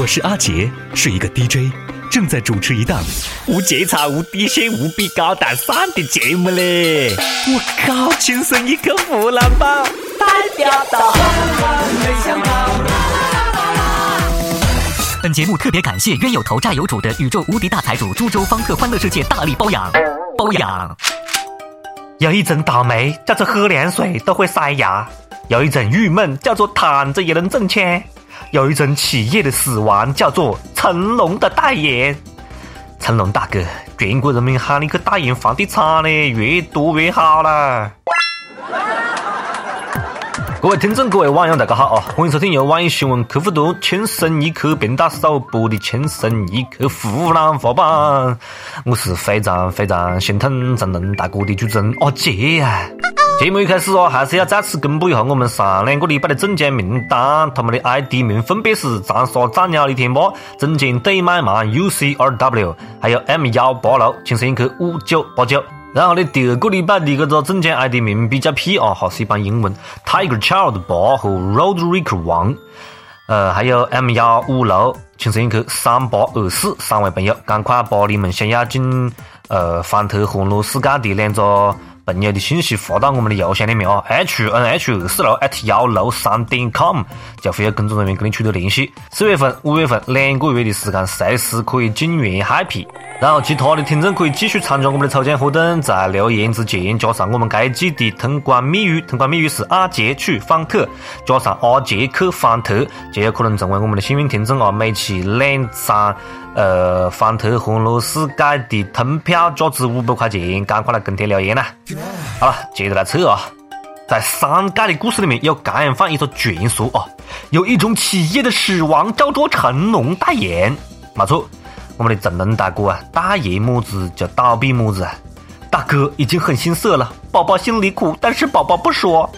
我是阿杰，是一个 DJ，正在主持一档无节操、无底线、无比高大上的节目嘞！我靠，亲生一个湖南宝，代表到。本节目特别感谢冤有头债有主的宇宙无敌大财主株洲方特欢乐世界大力包养，包养。有一种倒霉叫做喝凉水都会塞牙，有一种郁闷叫做躺着也能挣钱。有一种企业的死亡叫做成龙的代言，成龙大哥，全国人民喊你去代言房地产呢，越多越好啦！各位听众，各位网友，大家好啊！欢迎收听由网易新闻客户端“轻松一刻”频道首播的《轻松一刻湖南话版》，我是非常非常心疼成龙大哥的主持人阿杰呀。节目一开始哦，还是要再次公布一下我们上两个礼拜的中奖名单，他们的 ID 名分别是长沙长鸟的天霸、中间对麦芒 UCRW，还有 M 幺八六、轻声一刻五九八九。然后呢，第二个礼拜的这个中奖 ID 名比较屁啊，还是一帮英文：Tiger Child 八和 Roderick One，呃，还有 M 幺五六、轻声一刻三八二四三位朋友，赶快把你们想要进呃方特欢乐世界的两个。朋友的信息发到我们的邮箱里面啊，h n h 二四六 at 幺六三点 com，就会有工作人员跟你取得联系。四月份、五月份两个月的时间，随时可以进园 happy。然后其他的听众可以继续参加我们的抽奖活动，在留言之前加上我们该季的通关密语，通关密语是阿杰去方特，加上阿杰去方特，就有可能成为我们的幸运听众啊！每期两张。呃，方特欢乐世界的通票价值五百块钱，赶快来跟帖留言啦！好了，接着来测啊，在三界的故事里面有这样放一个传说啊，有一种企业的死亡叫做成龙代言，没错，我们的成龙大哥啊，代言么子就倒闭么子啊，大哥已经很心塞了，宝宝心里苦，但是宝宝不说，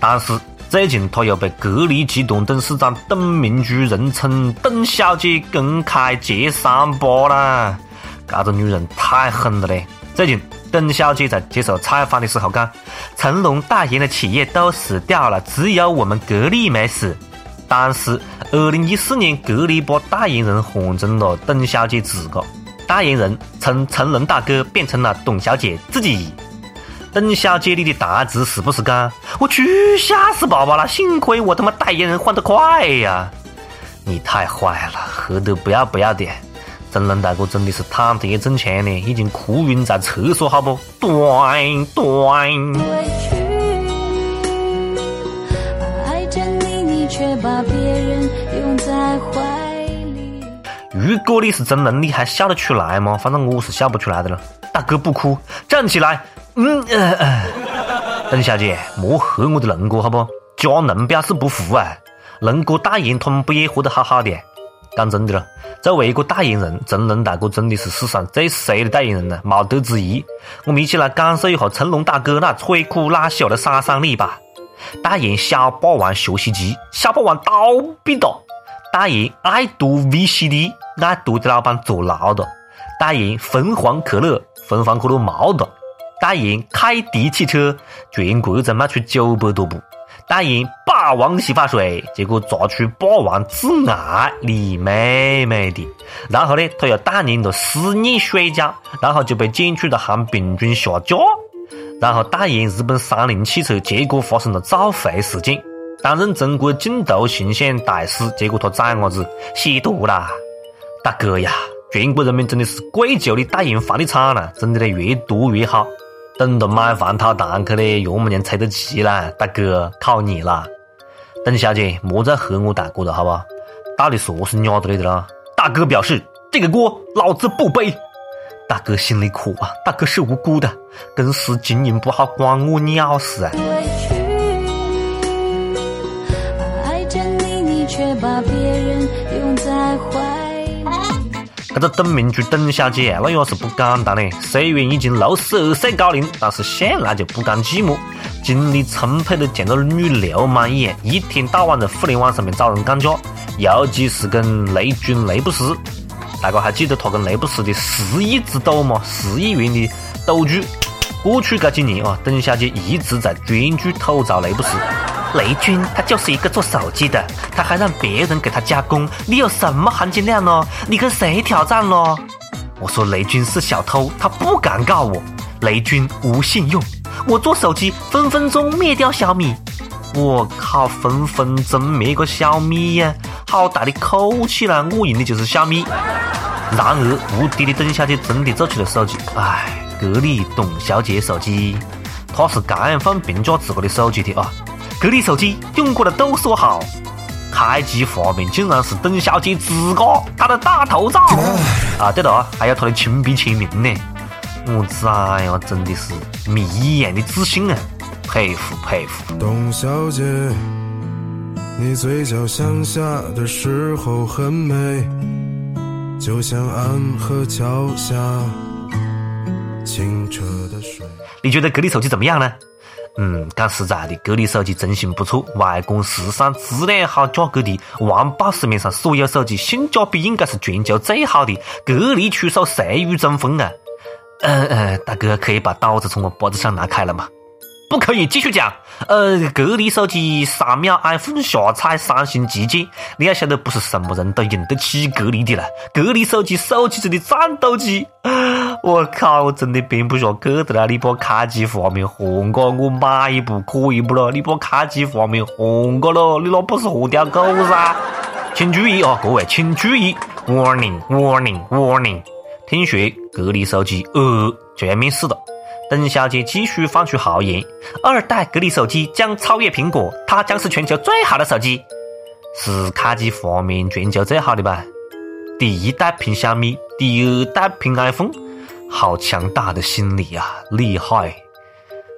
但是。最近，他又被格力集团董事长董明珠人称“董小姐”公开揭伤疤了。这个女人太狠了嘞！最近，董小姐在接受采访的时候讲：“成龙代言的企业都死掉了，只有我们格力没死。”但是，二零一四年，格力把代言人换成了董小姐自个，代言人从成龙大哥变成了董小姐自己。邓小姐，你的大字是不是讲？我去，吓死宝宝了！幸亏我他妈代言人换得快呀！你太坏了，黑得不要不要的！真龙大哥真的是躺着也挣钱呢，已经哭晕在厕所，好不？断断。如果你是真龙，你还笑得出来吗？反正我是笑不出来的了。大哥不哭，站起来。嗯呃呃，董小姐，莫黑我的龙哥好不？加龙表示不服啊！龙哥代言，他们不也活得好好的？讲真的了，作为一个代言人，成龙大哥真的是史上最衰的代言人了，没得之一。我们一起来感受一下成龙大哥那摧枯拉朽的杀伤力吧！代言小霸王学习机，小霸王倒闭了；代言爱多 VCD，爱多的老板坐牢了；代言凤凰可乐，凤凰可乐冇了。代言凯迪汽车，全国才卖出九百多部；代言霸王洗发水，结果砸出霸王致癌，你妹妹的！然后呢，他又代言了思念水饺，然后就被检出了含病菌下架；然后代言日本三菱汽车，结果发生了召回事件；担任中国镜头形象大使，结果他崽伢子吸毒啦！大哥呀，全国人民真的是跪求你代言房地产了，真的呢，越多越好。等到买房套蛋去嘞，岳母娘催得急啦！大哥，靠你了！邓小姐，莫再黑我大哥了，好不好？到底说是鸟的来的啦？大哥表示，这个锅老子不背。大哥心里苦啊，大哥是无辜的，公司经营不好关我鸟事啊！爱着你，你却把别人拥在怀这个董明珠董小姐那也是不简单嘞。虽然已经六十二岁高龄，但是向来就不甘寂寞，精力充沛的像个女流氓一样，一天到晚在互联网上面找人干架，尤其是跟雷军、雷布斯。大家还记得他跟雷布斯的十亿之斗吗？十亿元的赌注。过去这几年啊，董小姐一直在专注吐槽雷布斯。雷军他就是一个做手机的，他还让别人给他加工，你有什么含金量呢？你跟谁挑战了？我说雷军是小偷，他不敢告我。雷军无信用，我做手机分分钟灭掉小米。我靠，分分钟灭个小米呀！好大的口气啦！我用的就是小米。然而，无敌的邓小姐真的做出了手机，哎，格力董小姐手机，她是这样放评价自个的手机的啊！格力手机用过的都说好，开机画面竟然是董小姐自个她的大头照啊！对了，还有她的亲笔签名呢。我崽呀，真的是迷一样的自信啊！佩服佩服。董小姐，你嘴角向下的时候很美，就像安河桥下清澈的水。你觉得格力手机怎么样呢？嗯，讲实在的，格力手机真心不错，外观时尚，质量好，价格低，完爆市面上所有手机，性价比应该是全球最好的。格力出手，谁与争锋啊？嗯嗯，大哥可以把刀子从我脖子上拿开了吗？不可以，继续讲。呃，格力手机三秒 iPhone 下踩三星旗舰，你要晓得，不是什么人都用得起格力的了。格力手机，手机中的战斗机。我靠，我真的编不下去的了。你把开机画面换个，我买一部可以不咯？你把开机画面换个咯，你那不是活条狗噻？请注意啊，各位，请注意，Warning，Warning，Warning。听说格力手机呃就要面世了，邓小姐继续放出豪言：二代格力手机将超越苹果，它将是全球最好的手机。是开机画面全球最好的吧？第一代凭小米，第二代凭 iPhone，好强大的心理啊，厉害！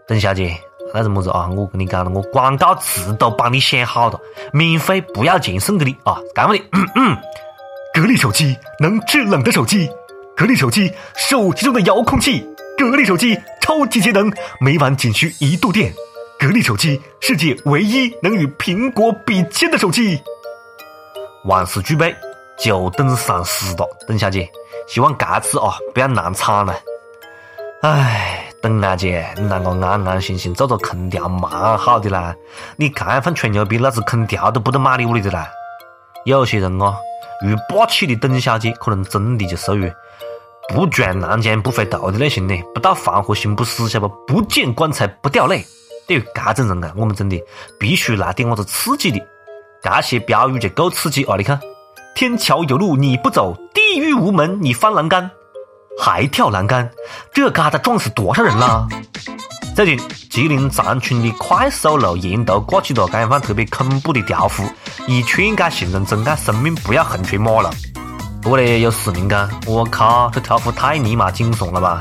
邓小姐，那是么子啊？我跟你讲了，我广告词都帮你想好了，免费不要钱送给你啊！干嘛的？格力手机能制冷的手机。格力手机，手机中的遥控器。格力手机超级节能，每晚仅需一度电。格力手机，世界唯一能与苹果比肩的手机。万事俱备，就等上市了。邓小姐，希望这次啊不要难产了。唉，邓小姐，你让我安安心心做做空调蛮好的啦。你这样吹牛逼，老子空调都不得买你屋里的啦。有些人啊，遇霸气的邓小姐，可能真的就属于。不撞南墙不回头的类型呢，不到黄河心不死，晓得不？不见棺材不掉泪。对于这种人啊，我们真的必须来点么子刺激的。这些标语就够刺激啊！你看，天桥有路你不走，地狱无门你翻栏杆，还跳栏杆，这疙瘩撞死多少人啦？最近，吉林长春的快速路沿途挂起了这样放特别恐怖的条幅，以劝诫行人珍爱生命，不要横穿马路。不过呢，有市民讲：“我靠，这条幅太尼玛惊悚了吧！”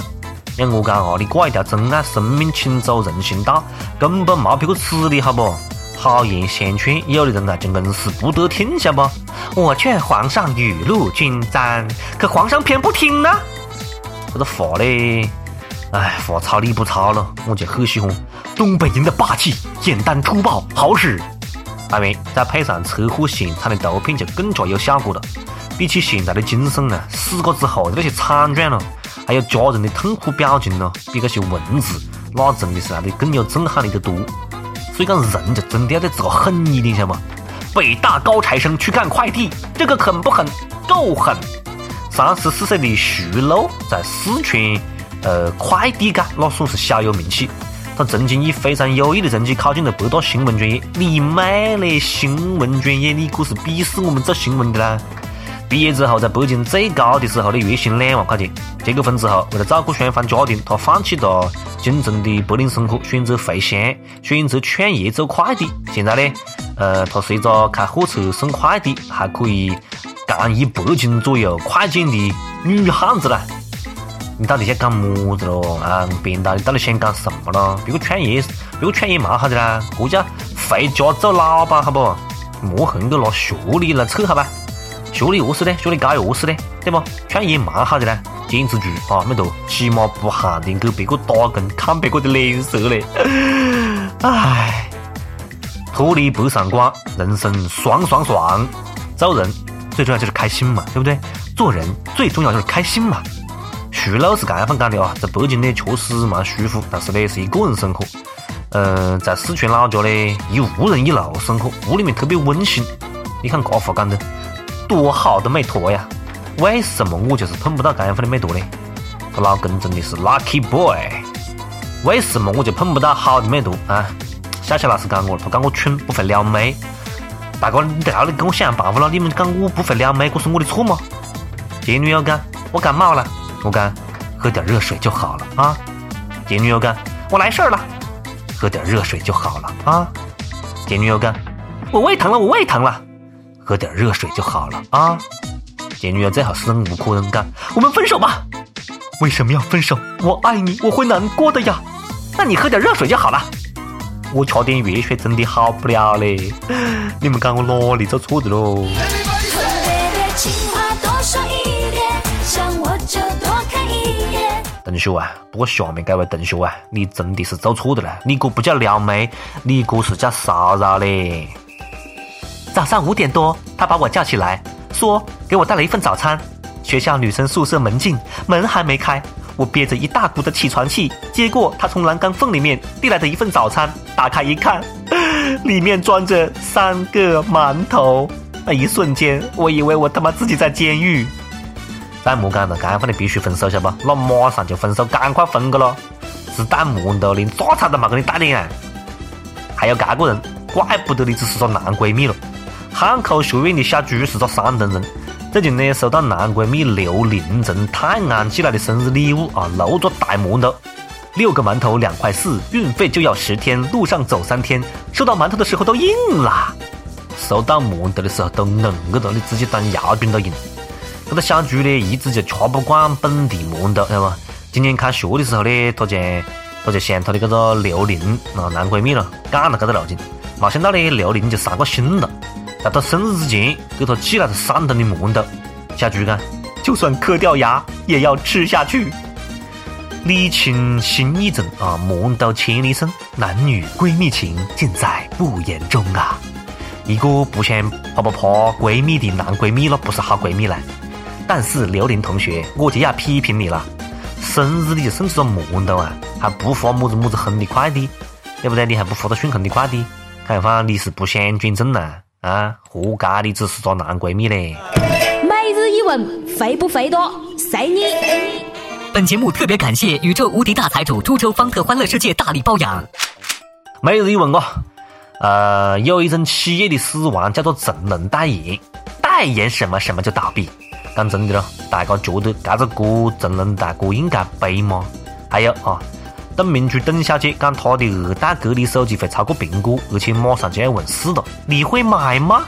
要我讲哦，你挂一条“珍爱生命，请走人行道”，根本没别个此理，好不？好言相劝，有的人啊就硬是不得听，晓不？我劝皇上雨露均沾，可皇上偏不听呢。这个话呢，哎，话糙理不糙了，我就很喜欢东北人的霸气，简单粗暴，好使。当然，再配上车祸现场的图片，就更加有效果了。比起现在的精神呢，死过之后的那些惨状了，还有家人的痛苦表情了，比那些文字，那真的是来的更有震撼力的多。所以讲，人就真的要对自个狠一点，晓得吗？北大高材生去干快递，这个狠不狠？够狠！三十四岁的徐璐在四川，呃，快递界那算是小有名气。他曾经以非常优异的成绩考进了北大新闻专业。你妹嘞！新闻专业，你可是鄙视我们做新闻的啦！毕业之后，在北京最高的时候的月薪两万块钱。结过婚之后，为了照顾双方家庭，他放弃了京城的白领生活，选择回乡，选择创业做快递。现在呢，呃，他是一个开货车送快递，还可以干一百斤左右快件的女汉子了。你到底想干么子咯？啊，编导，你到底想干什么咯？别个创业，别个创业蛮好的啦，这叫回家做老板，好不？莫横个拿学历来扯，好吧？学历饿死的，学历高又饿死的，对不？创业蛮好的嘞，坚持住啊，没得，起码不寒天给别个打工，看别个的脸色嘞。唉，脱离北上广，人生爽爽爽。做人最重要就是开心嘛，对不对？做人最重要就是开心嘛。徐老是这样讲的啊，在北京呢确实蛮舒服，但是呢是一个人生活。嗯，在四川老家呢，一屋人一路生活，屋里面特别温馨。你看这话讲的多好的美图呀！为什么我就是碰不到这样的美图呢？他老公真的是 lucky boy。为什么我就碰不到好的美图啊？小谢老师讲我了，他讲我蠢，不会撩妹。大哥，你在那里跟我想办法了，你们讲我不会撩妹，这是我的错吗？前女友讲我感冒了，我讲喝点热水就好了啊。前女友讲我来事儿了。喝点热水就好了啊！前女友讲，我胃疼了，我胃疼了，喝点热水就好了啊！前女友最好是无可能干，我们分手吧？为什么要分手？我爱你，我会难过的呀。那你喝点热水就好了。我吃点热水真的好不了嘞。你们讲我哪里做错的喽？同学啊，不过下面这位同学啊，你真的是做错的了，你哥不叫撩妹，你哥是叫骚扰嘞。早上五点多，他把我叫起来，说给我带了一份早餐。学校女生宿舍门禁，门还没开，我憋着一大股的起床气，接过他从栏杆缝里面递来的一份早餐，打开一看，里面装着三个馒头。那一瞬间，我以为我他妈自己在监狱。弹幕讲的，干饭的必须分手，晓得不？那马上就分手，赶快分个咯！是弹幕的，连早餐都没给你带点！还有这个人，怪不得你只是个男闺蜜了。汉口学院的小朱是个山东人，最近呢收到男闺蜜刘玲从泰安寄来的生日礼物啊，六个大馒头，六个馒头两块四，运费就要十天，路上走三天。收到馒头的时候都硬了，收到馒头的时候都硬个了，你直接当牙菌都硬。这个小朱呢，一直就吃不惯本地馒头，晓得不？今年开学的时候呢，他就他就向他的这个刘玲啊男闺蜜了干了这个路径，没想到呢，刘玲就伤过心了，在他生日之前给他寄来了三吨的馒头。小朱讲，就算磕掉牙也要吃下去。礼轻心意重啊，馒头千里送，男女闺蜜情尽在不言中啊。一个不想啪啪啪闺蜜的男闺蜜那，不是好闺蜜了。但是刘玲同学，我就要批评你了。生日你就送出个馒头啊，还不发么子么子红的快递，对不对？你还不发个顺丰的快递，看样你是不想转正呐？啊，活该你只是个男闺蜜嘞。每日一问，肥不肥多？随你。本节目特别感谢宇宙无敌大财主株洲方特欢乐世界大力包养。每日一问哦，呃，有一种企业的死亡叫做成人代言，代言什么什么就倒闭。讲真的咯，大家觉得这个锅成人大哥应该背吗？还有啊，董明珠董小姐讲她的二代隔离手机会超过苹果，而且马上就要问世了，你会买吗？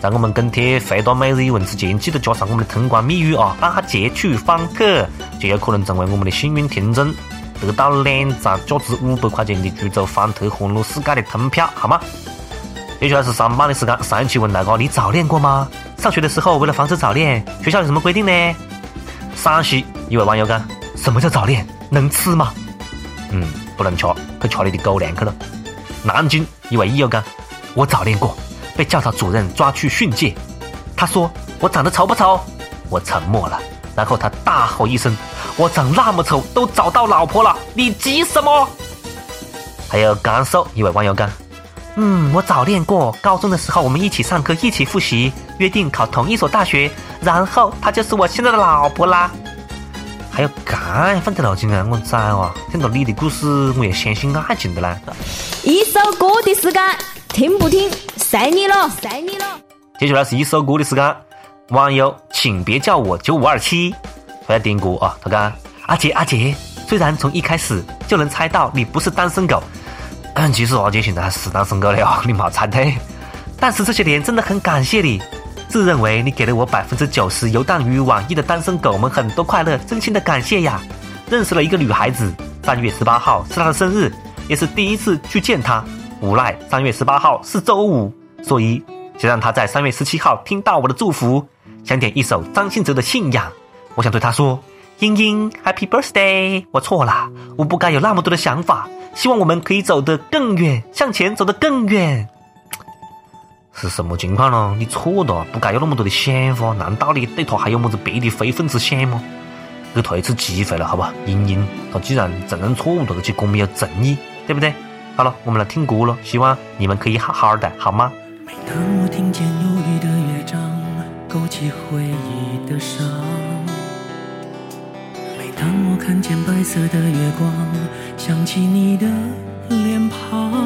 在我们跟帖回答每日一问之前，记得加上我们的通关密语啊，阿杰去方特，就有可能成为我们的幸运听众，得到两张价值五百块钱的株洲方特欢乐世界的通票，好吗？接下来是上班的时间，上一期问大家你早恋过吗？上学的时候为了防止早恋，学校有什么规定呢？陕西一位网友讲：什么叫早恋？能吃吗？嗯，不能吃，去吃你的狗粮去了。南京一位医友讲：我早恋过，被教导主任抓去训诫。他说我长得丑不丑？我沉默了，然后他大吼一声：我长那么丑都找到老婆了，你急什么？还有甘肃一位网友讲。嗯，我早恋过。高中的时候，我们一起上课，一起复习，约定考同一所大学，然后她就是我现在的老婆啦。还要干放在脑筋啊，我崽哇！听到你的故事，我也相信爱情的啦。一首歌的时间，听不听，随你了，随你了。接下来是一首歌的时间，网友请别叫我九五二七，他要点歌啊。他讲阿杰阿杰，虽然从一开始就能猜到你不是单身狗。嗯，其实阿杰现在还是单身狗了，你没猜对。但是这些年真的很感谢你，自认为你给了我百分之九十游荡于网易的单身狗们很多快乐，真心的感谢呀！认识了一个女孩子，三月十八号是她的生日，也是第一次去见她。无奈三月十八号是周五，所以想让她在三月十七号听到我的祝福。想点一首张信哲的《信仰》，我想对她说：英英，Happy Birthday！我错了，我不该有那么多的想法。希望我们可以走得更远，向前走得更远。是什么情况呢？你错了，不该有那么多的想法。难道你对他还有么子别的非分之想吗？给他一次机会了，好吧？英英，他既然承认错误了，而且这么有诚意，对不对？好了，我们来听歌了，希望你们可以好好的，好吗？每当我听见忧郁的乐章，勾起回忆的伤；每当我看见白色的月光，想起你的脸庞。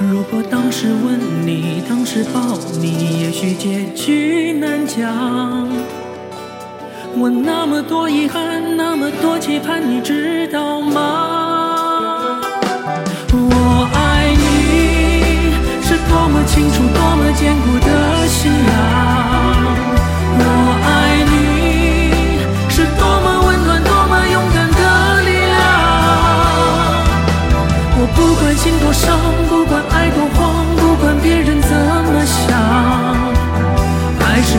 如果当时吻你，当时抱你，也许结局难讲。我那么多遗憾，那么多期盼，你知道吗？我爱你是多么清楚，多么坚固的信仰。不管心多伤，不管爱多慌，不管别人怎么想，爱是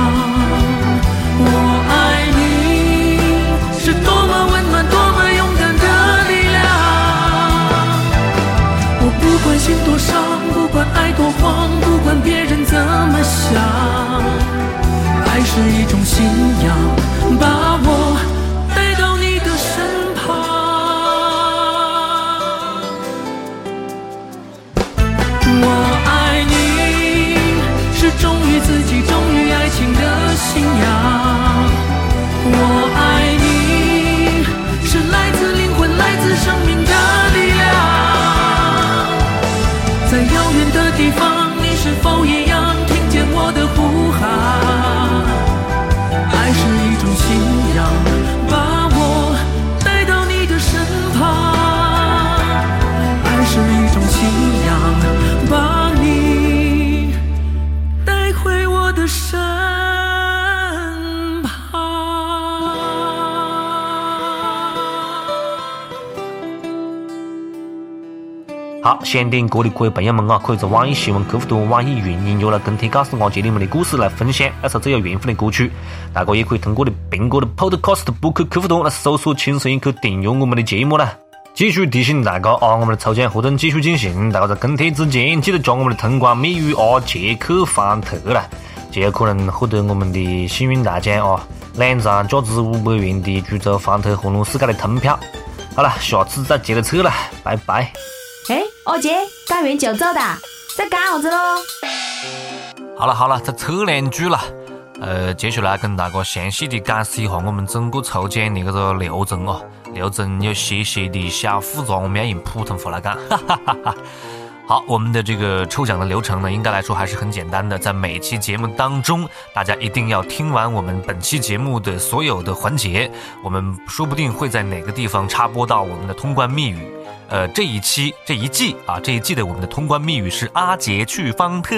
爱多慌，不管别人怎么想，爱是一种信仰，把我好，想点歌的各位朋友们啊，可以在网易新闻客户端、网易云音乐来跟帖告诉阿杰你们的故事，来分享那首最有缘分的歌曲。大家也可以通过的苹果的 Podcast Book 客户端来搜索“轻松一刻”，订阅我们的节目啦。继续提醒大家啊，我们的抽奖活动继续进行，大家在跟帖之前记得加我们的通关密语阿杰克方特啦，就有可能获得我们的幸运大奖啊，两张价值五百元的株洲方特欢乐世界的通票。好了，下次再接着扯了，拜拜。哎，阿杰，干完就走的，在干啥子喽？好了好了，再扯两句了。呃，接下来跟大家详细的解释一下我们整个抽奖的这个流程哦。流程有些些的小复杂，我们要用普通话来讲。哈哈哈哈。好，我们的这个抽奖的流程呢，应该来说还是很简单的。在每期节目当中，大家一定要听完我们本期节目的所有的环节，我们说不定会在哪个地方插播到我们的通关密语。呃，这一期这一季啊，这一季的我们的通关密语是阿杰去方特。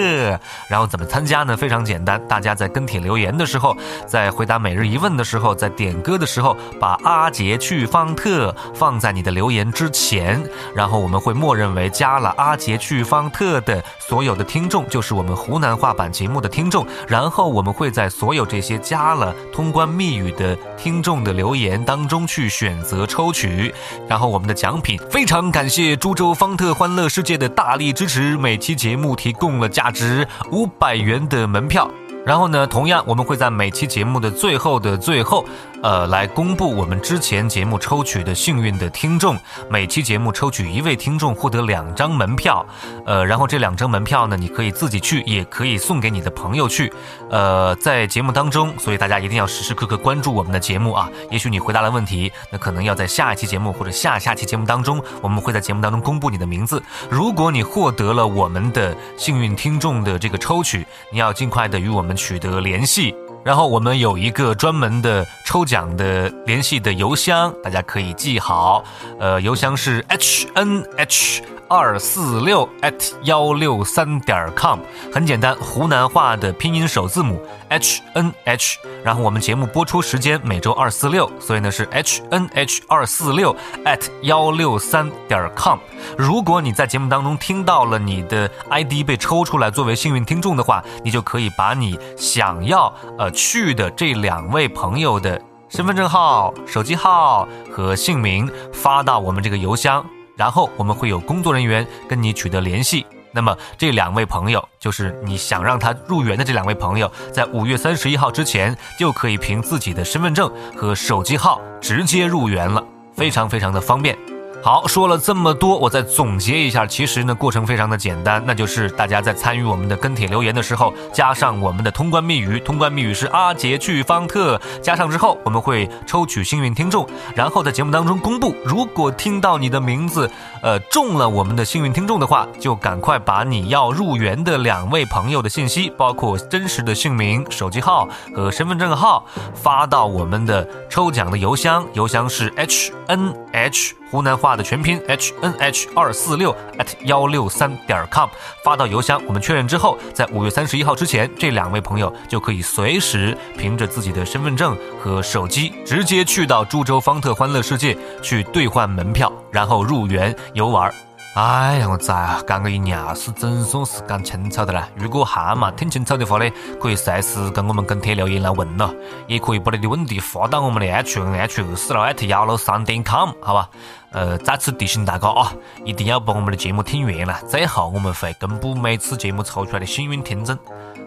然后怎么参加呢？非常简单，大家在跟帖留言的时候，在回答每日一问的时候，在点歌的时候，把阿杰去方特放在你的留言之前，然后我们会默认为加了阿杰去方特的所有的听众，就是我们湖南话版节目的听众。然后我们会在所有这些加了通关密语的听众的留言当中去选择抽取。然后我们的奖品，非常感谢株洲方特欢乐世界的大力支持，每期节目提供了价值五百元的门票。然后呢，同样我们会在每期节目的最后的最后，呃，来公布我们之前节目抽取的幸运的听众。每期节目抽取一位听众获得两张门票，呃，然后这两张门票呢，你可以自己去，也可以送给你的朋友去。呃，在节目当中，所以大家一定要时时刻刻关注我们的节目啊。也许你回答了问题，那可能要在下一期节目或者下下期节目当中，我们会在节目当中公布你的名字。如果你获得了我们的幸运听众的这个抽取，你要尽快的与我们。取得联系，然后我们有一个专门的抽奖的联系的邮箱，大家可以记好，呃，邮箱是 h n h。二四六 at 幺六三点 com，很简单，湖南话的拼音首字母 h n h，然后我们节目播出时间每周二四六，所以呢是 h n h 二四六 at 幺六三点 com。如果你在节目当中听到了你的 ID 被抽出来作为幸运听众的话，你就可以把你想要呃去的这两位朋友的身份证号、手机号和姓名发到我们这个邮箱。然后我们会有工作人员跟你取得联系。那么这两位朋友，就是你想让他入园的这两位朋友，在五月三十一号之前，就可以凭自己的身份证和手机号直接入园了，非常非常的方便。好，说了这么多，我再总结一下。其实呢，过程非常的简单，那就是大家在参与我们的跟帖留言的时候，加上我们的通关密语，通关密语是阿杰去方特，加上之后，我们会抽取幸运听众，然后在节目当中公布。如果听到你的名字，呃，中了我们的幸运听众的话，就赶快把你要入园的两位朋友的信息，包括真实的姓名、手机号和身份证号，发到我们的抽奖的邮箱，邮箱是 h n h。湖南话的全拼 h n h 二四六 at 幺六三点 com 发到邮箱，我们确认之后，在五月三十一号之前，这两位朋友就可以随时凭着自己的身份证和手机，直接去到株洲方特欢乐世界去兑换门票，然后入园游玩。哎呀，我咋讲个一尿是总算是讲清楚的了。如果还没听清楚的话呢，可以随时跟我们跟帖留言来问咯，也可以把你的问题发到我们的 h n h 二四六 at 幺六三点 com，好吧？呃，再次提醒大家啊，一定要把我们的节目听完了。最后我们会公布每次节目抽出来的幸运听众。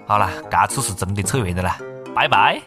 好了，这次是真的扯完的了，拜拜。